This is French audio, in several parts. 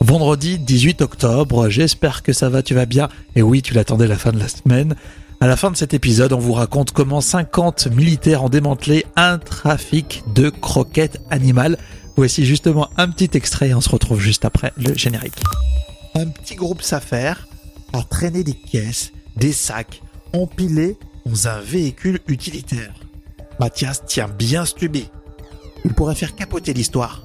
Vendredi 18 octobre, j'espère que ça va, tu vas bien. Et oui, tu l'attendais la fin de la semaine. À la fin de cet épisode, on vous raconte comment 50 militaires ont démantelé un trafic de croquettes animales. Voici justement un petit extrait, on se retrouve juste après le générique. Un petit groupe s'affaire à traîner des caisses, des sacs, empilés dans un véhicule utilitaire. Mathias tient bien stubé. Il pourrait faire capoter l'histoire.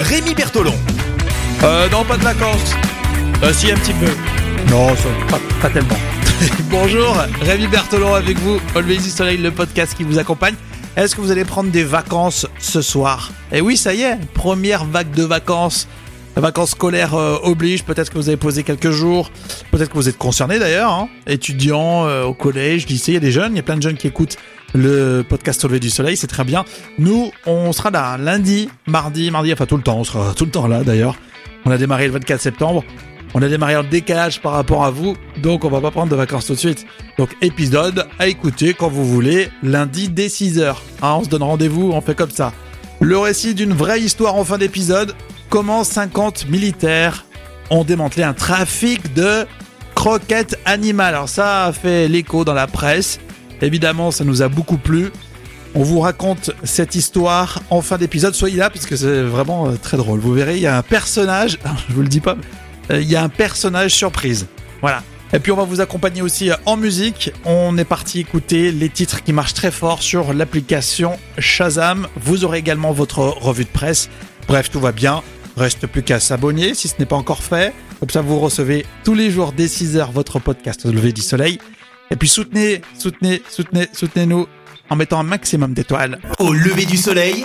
Rémi Bertolon. Euh, non, pas de vacances. Euh, si, un petit peu. Non, ça, pas, pas tellement. Bonjour, Rémi Berthelon avec vous, Always du Soleil, le podcast qui vous accompagne. Est-ce que vous allez prendre des vacances ce soir? Eh oui, ça y est, première vague de vacances. Les vacances scolaires euh, obligent, peut-être que vous avez posé quelques jours, peut-être que vous êtes concerné d'ailleurs, hein. étudiants euh, au collège, lycée, il y a des jeunes, il y a plein de jeunes qui écoutent le podcast Au lever du soleil, c'est très bien. Nous, on sera là lundi, mardi, mardi, enfin tout le temps, on sera tout le temps là d'ailleurs. On a démarré le 24 septembre. On a démarré en décalage par rapport à vous, donc on va pas prendre de vacances tout de suite. Donc épisode à écouter quand vous voulez, lundi dès 6h. Hein, on se donne rendez-vous, on fait comme ça. Le récit d'une vraie histoire en fin d'épisode, comment 50 militaires ont démantelé un trafic de croquettes animales. Alors ça a fait l'écho dans la presse. Évidemment, ça nous a beaucoup plu. On vous raconte cette histoire en fin d'épisode. Soyez là parce que c'est vraiment euh, très drôle. Vous verrez, il y a un personnage, je vous le dis pas, euh, il y a un personnage surprise. Voilà. Et puis on va vous accompagner aussi euh, en musique. On est parti écouter les titres qui marchent très fort sur l'application Shazam. Vous aurez également votre revue de presse. Bref, tout va bien. Reste plus qu'à s'abonner si ce n'est pas encore fait. Comme ça, vous recevez tous les jours dès 6h votre podcast lever du soleil. Et puis soutenez, soutenez, soutenez, soutenez-nous en mettant un maximum d'étoiles. Au lever du soleil,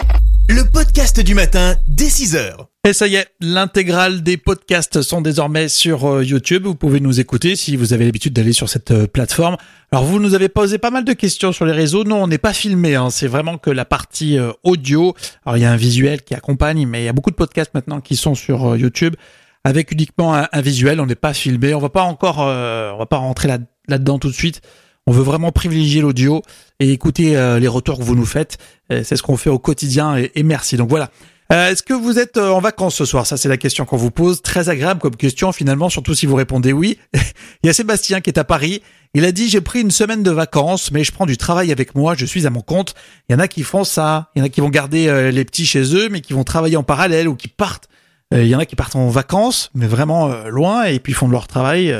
le podcast du matin dès 6h. Et ça y est, l'intégrale des podcasts sont désormais sur euh, YouTube. Vous pouvez nous écouter si vous avez l'habitude d'aller sur cette euh, plateforme. Alors vous nous avez posé pas mal de questions sur les réseaux. Non, on n'est pas filmé. Hein. C'est vraiment que la partie euh, audio. Alors il y a un visuel qui accompagne, mais il y a beaucoup de podcasts maintenant qui sont sur YouTube avec uniquement un, un visuel. On n'est pas filmé. On va pas encore, on va pas rentrer là, là-dedans tout de suite. On veut vraiment privilégier l'audio et écouter les retours que vous nous faites. C'est ce qu'on fait au quotidien et, merci. Donc voilà. Euh, Est-ce que vous êtes en vacances ce soir? Ça, c'est la question qu'on vous pose. Très agréable comme question, finalement, surtout si vous répondez oui. Il y a Sébastien qui est à Paris. Il a dit, j'ai pris une semaine de vacances, mais je prends du travail avec moi, je suis à mon compte. Il y en a qui font ça. Il y en a qui vont garder euh, les petits chez eux, mais qui vont travailler en parallèle ou qui partent. Euh, il y en a qui partent en vacances, mais vraiment euh, loin, et puis font de leur travail.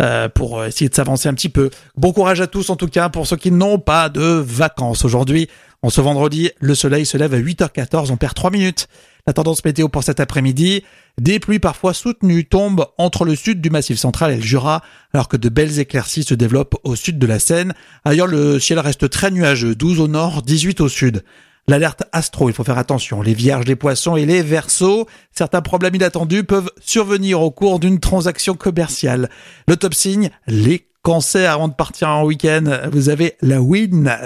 Euh, pour essayer de s'avancer un petit peu. Bon courage à tous en tout cas pour ceux qui n'ont pas de vacances aujourd'hui. En ce vendredi, le soleil se lève à 8h14, on perd 3 minutes. La tendance météo pour cet après-midi, des pluies parfois soutenues tombent entre le sud du massif central et le Jura, alors que de belles éclaircies se développent au sud de la Seine. Ailleurs, le ciel reste très nuageux, 12 au nord, 18 au sud. L'alerte astro, il faut faire attention. Les vierges, les poissons et les versos, certains problèmes inattendus peuvent survenir au cours d'une transaction commerciale. Le top signe, les cancers avant de partir en week-end. Vous avez la win.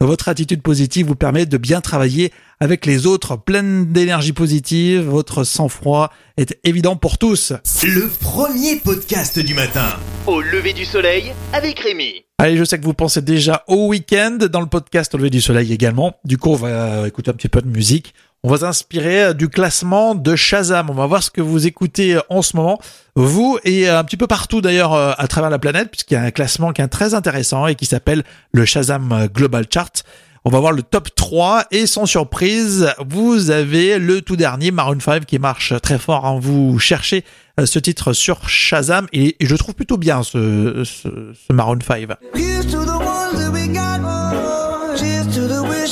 Votre attitude positive vous permet de bien travailler avec les autres, pleine d'énergie positive. Votre sang-froid est évident pour tous. Le premier podcast du matin. Au lever du soleil avec Rémi. Allez, je sais que vous pensez déjà au week-end dans le podcast Au lever du soleil également. Du coup, on va écouter un petit peu de musique. On va s'inspirer du classement de Shazam. On va voir ce que vous écoutez en ce moment, vous et un petit peu partout d'ailleurs à travers la planète, puisqu'il y a un classement qui est très intéressant et qui s'appelle le Shazam Global Chart. On va voir le top 3 et sans surprise, vous avez le tout dernier Maroon 5 qui marche très fort. Hein. Vous cherchez ce titre sur Shazam et, je trouve plutôt bien ce, ce Maroon 5.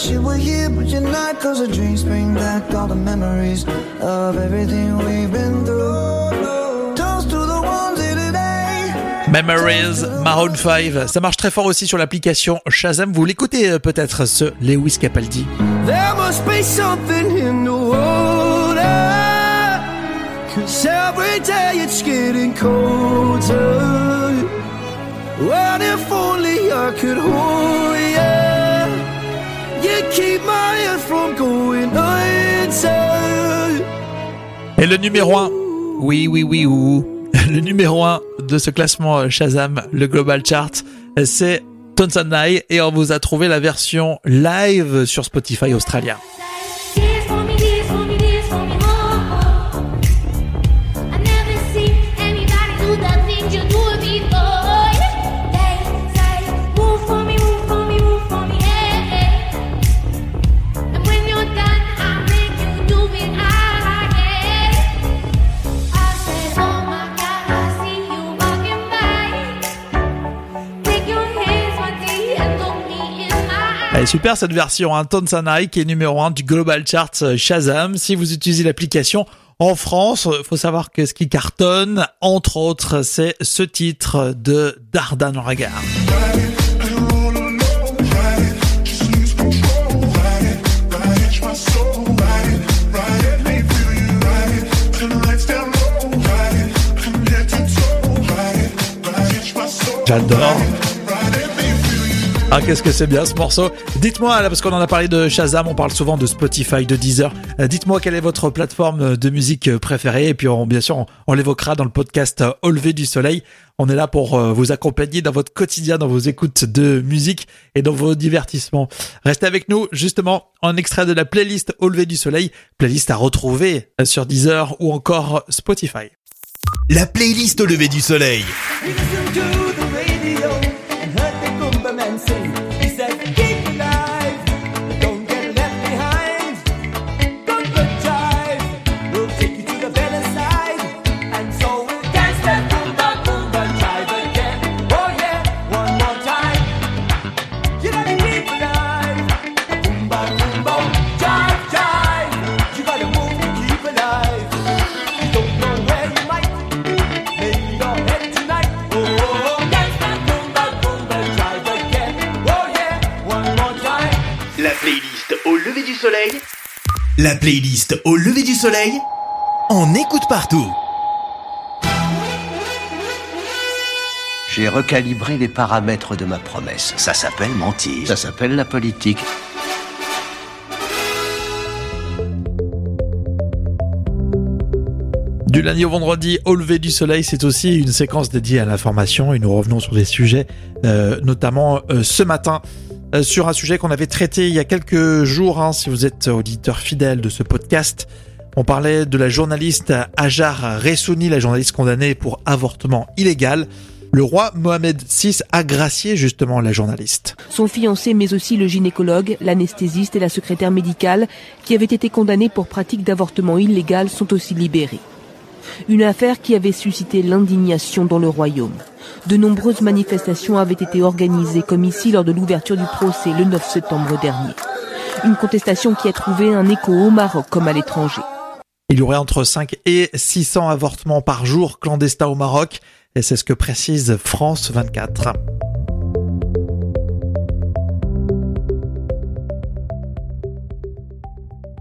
Wish you were here, but you're not. Cause the dreams bring back all the memories of everything we've been through. Toast to the ones here today. Memories, Maroon 5. Ça marche très fort aussi sur l'application Shazam. Vous l'écoutez euh, peut-être, ce Lewis Capaldi. There must be something in the water. Cause every day it's getting colder. Well, if only I could hold keep my head from going under. Et le numéro 1, oui, oui, oui, ou le numéro 1 de ce classement Shazam, le Global Chart, c'est Tonsandai et on vous a trouvé la version live sur Spotify australien. Super cette version, hein, Tonsanai qui est numéro 1 du Global Chart euh, Shazam. Si vous utilisez l'application en France, euh, faut savoir que ce qui cartonne, entre autres, c'est ce titre de Dardan regard. J'adore. Ah, qu'est-ce que c'est bien ce morceau. Dites-moi, là, parce qu'on en a parlé de Shazam, on parle souvent de Spotify, de Deezer. Euh, Dites-moi quelle est votre plateforme de musique préférée. Et puis, on, bien sûr, on, on l'évoquera dans le podcast euh, Au lever du soleil. On est là pour euh, vous accompagner dans votre quotidien, dans vos écoutes de musique et dans vos divertissements. Restez avec nous, justement, en extrait de la playlist Au lever du soleil. Playlist à retrouver sur Deezer ou encore Spotify. La playlist au lever du soleil. and sing. Lever du soleil. La playlist au lever du soleil. On écoute partout. J'ai recalibré les paramètres de ma promesse. Ça s'appelle mentir. Ça s'appelle la politique. Du lundi au vendredi, au lever du soleil, c'est aussi une séquence dédiée à l'information et nous revenons sur des sujets, euh, notamment euh, ce matin, sur un sujet qu'on avait traité il y a quelques jours, hein, si vous êtes auditeur fidèle de ce podcast. On parlait de la journaliste Ajar Ressouni, la journaliste condamnée pour avortement illégal. Le roi Mohamed VI a gracié justement la journaliste. Son fiancé, mais aussi le gynécologue, l'anesthésiste et la secrétaire médicale, qui avaient été condamnés pour pratique d'avortement illégal, sont aussi libérés. Une affaire qui avait suscité l'indignation dans le royaume. De nombreuses manifestations avaient été organisées, comme ici lors de l'ouverture du procès le 9 septembre dernier. Une contestation qui a trouvé un écho au Maroc comme à l'étranger. Il y aurait entre 5 et 600 avortements par jour clandestins au Maroc, et c'est ce que précise France 24.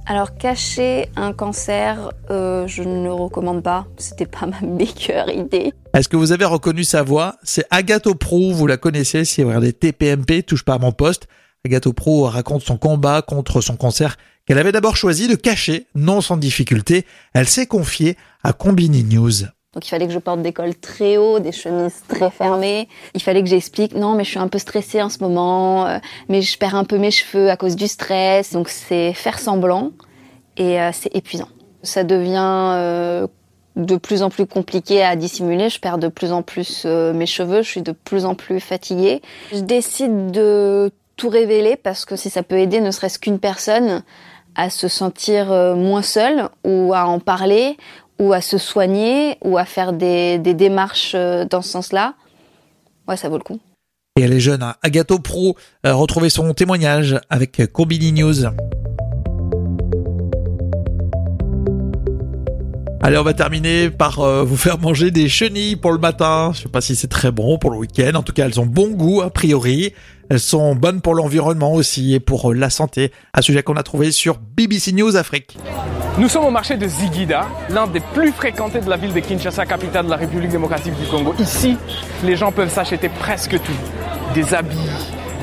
Alors cacher un cancer, euh, je ne le recommande pas. C'était pas ma meilleure idée. Est-ce que vous avez reconnu sa voix? C'est Agathe Pro, vous la connaissez si vous regardez TPMP, touche pas à mon poste. Agathe Pro raconte son combat contre son cancer qu'elle avait d'abord choisi de cacher, non sans difficulté. Elle s'est confiée à Combini News. Donc il fallait que je porte des cols très hauts, des chemises très fermées. Il fallait que j'explique non mais je suis un peu stressée en ce moment, euh, mais je perds un peu mes cheveux à cause du stress. Donc c'est faire semblant et euh, c'est épuisant. Ça devient euh, de plus en plus compliqué à dissimuler. Je perds de plus en plus euh, mes cheveux, je suis de plus en plus fatiguée. Je décide de tout révéler parce que si ça peut aider ne serait-ce qu'une personne à se sentir euh, moins seule ou à en parler ou à se soigner ou à faire des, démarches euh, dans ce sens-là, ouais, ça vaut le coup. Et elle est jeune, hein. Agathe Pro. Euh, retrouvez son témoignage avec Combini News. Allez, on va terminer par euh, vous faire manger des chenilles pour le matin. Je sais pas si c'est très bon pour le week-end. En tout cas, elles ont bon goût a priori. Elles sont bonnes pour l'environnement aussi et pour euh, la santé. Un sujet qu'on a trouvé sur BBC News Afrique. Nous sommes au marché de Zigida, l'un des plus fréquentés de la ville de Kinshasa, capitale de la République démocratique du Congo. Ici, les gens peuvent s'acheter presque tout. Des habits,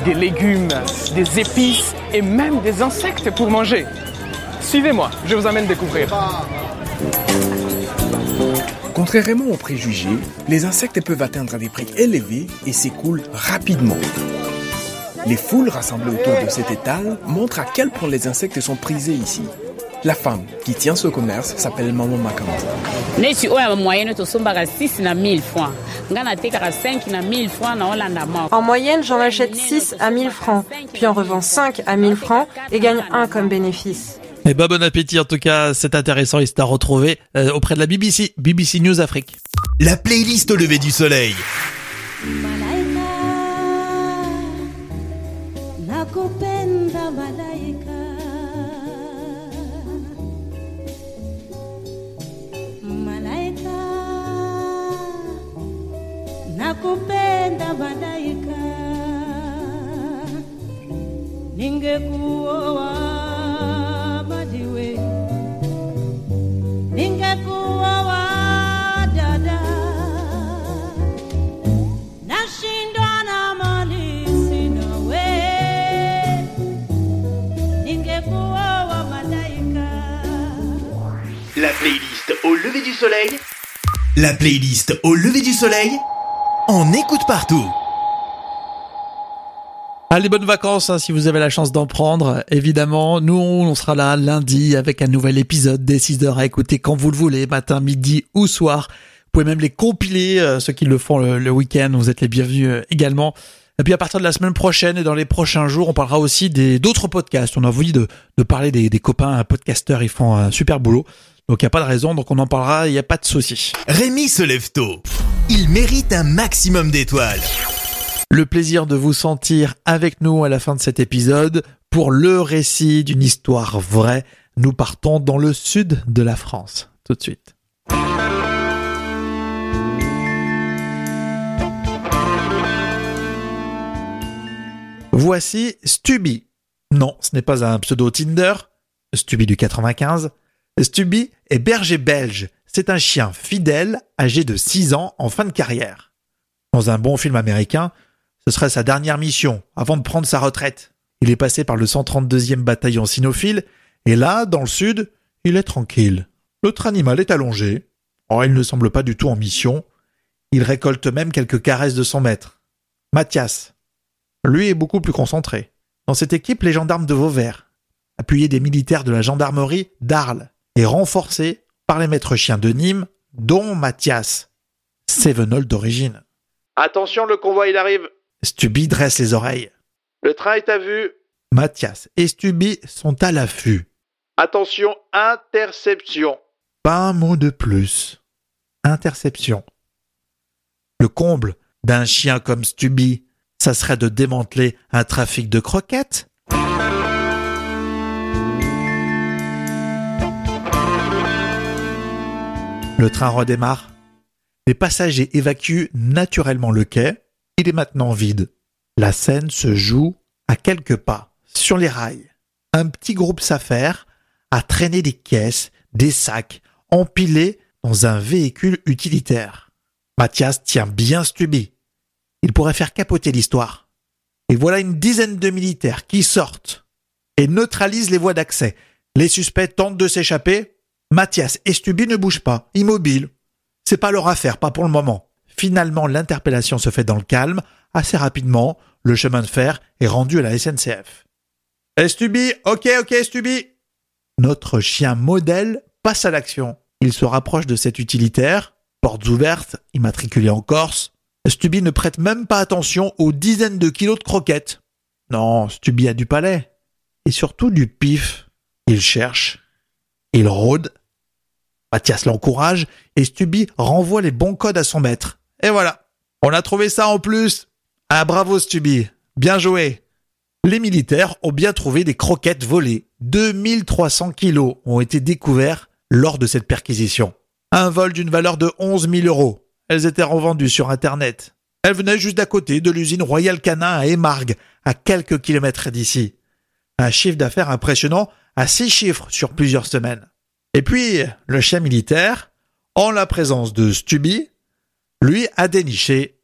des légumes, des épices et même des insectes pour manger. Suivez-moi, je vous amène découvrir. Contrairement aux préjugés, les insectes peuvent atteindre des prix élevés et s'écoulent rapidement. Les foules rassemblées autour de cet étal montrent à quel point les insectes sont prisés ici. La femme qui tient ce commerce s'appelle Maman Makamba. neti oyo ya moyenne tosombaka 6 na 1000 francs nga natekaka 5 na 1000 francs na olanda moko En moyenne, j'en achète 6 à 1000 francs, puis en revends 5 à 1000 francs et gagne 1 comme bénéfice. Et bah bon appétit en tout cas, c'est intéressant et c'est à retrouver euh, auprès de la BBC, BBC News Afrique. La playlist au lever du soleil. nakupenda malaika ningekuoa lever du soleil. La playlist au lever du soleil. On écoute partout. Allez, bonnes vacances hein, si vous avez la chance d'en prendre. Évidemment, nous, on sera là lundi avec un nouvel épisode des 6 heures à écouter quand vous le voulez, matin, midi ou soir. Vous pouvez même les compiler, euh, ceux qui le font le, le week-end, vous êtes les bienvenus euh, également. Et puis à partir de la semaine prochaine et dans les prochains jours, on parlera aussi des d'autres podcasts. On a envie de, de parler des, des copains podcasteurs, ils font un super boulot. Donc il n'y a pas de raison, donc on en parlera, il n'y a pas de souci. Rémi se lève tôt. Il mérite un maximum d'étoiles. Le plaisir de vous sentir avec nous à la fin de cet épisode pour le récit d'une histoire vraie. Nous partons dans le sud de la France. Tout de suite. Voici Stubby. Non, ce n'est pas un pseudo Tinder. Stubby du 95. Stubby est berger belge. C'est un chien fidèle, âgé de 6 ans, en fin de carrière. Dans un bon film américain, ce serait sa dernière mission, avant de prendre sa retraite. Il est passé par le 132e bataillon cynophile, et là, dans le sud, il est tranquille. L'autre animal est allongé. Oh, il ne semble pas du tout en mission. Il récolte même quelques caresses de son maître. Mathias. Lui est beaucoup plus concentré. Dans cette équipe, les gendarmes de Vauvert, appuyés des militaires de la gendarmerie d'Arles, et renforcés par les maîtres chiens de Nîmes, dont Mathias. Sévenol d'origine. Attention, le convoi, il arrive. Stubby dresse les oreilles. Le train est à vue. Mathias et Stubby sont à l'affût. Attention, interception. Pas un mot de plus. Interception. Le comble d'un chien comme Stubby, ça serait de démanteler un trafic de croquettes? Le train redémarre. Les passagers évacuent naturellement le quai. Il est maintenant vide. La scène se joue à quelques pas, sur les rails. Un petit groupe s'affaire à traîner des caisses, des sacs, empilés dans un véhicule utilitaire. Mathias tient bien Stubby. Il pourrait faire capoter l'histoire. Et voilà une dizaine de militaires qui sortent et neutralisent les voies d'accès. Les suspects tentent de s'échapper. Mathias et Stubby ne bougent pas, immobiles. C'est pas leur affaire, pas pour le moment. Finalement, l'interpellation se fait dans le calme. Assez rapidement, le chemin de fer est rendu à la SNCF. Stubby, ok, ok, Stubby. Notre chien modèle passe à l'action. Il se rapproche de cet utilitaire, portes ouvertes, immatriculé en Corse. Stubby ne prête même pas attention aux dizaines de kilos de croquettes. Non, Stubby a du palais. Et surtout du pif. Il cherche. Il rôde. Mathias l'encourage et Stubby renvoie les bons codes à son maître. Et voilà. On a trouvé ça en plus. Ah bravo Stubby. Bien joué. Les militaires ont bien trouvé des croquettes volées. 2300 kilos ont été découverts lors de cette perquisition. Un vol d'une valeur de 11 000 euros. Elles étaient revendues sur Internet. Elles venaient juste d'à côté de l'usine Royal Canin à Émargues, à quelques kilomètres d'ici. Un chiffre d'affaires impressionnant à six chiffres sur plusieurs semaines. Et puis, le chien militaire, en la présence de Stubby, lui a déniché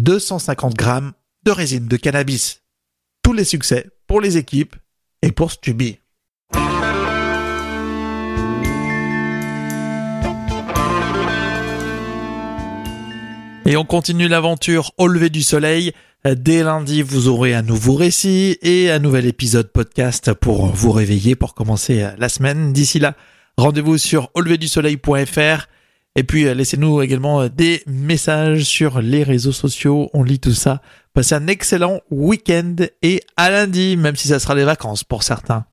250 grammes de résine de cannabis. Tous les succès pour les équipes et pour Stubby. Et on continue l'aventure au lever du soleil. Dès lundi, vous aurez un nouveau récit et un nouvel épisode podcast pour vous réveiller pour commencer la semaine. D'ici là, rendez-vous sur auleverdusoleil.fr et puis laissez-nous également des messages sur les réseaux sociaux. On lit tout ça. Passez un excellent week-end et à lundi, même si ça sera les vacances pour certains.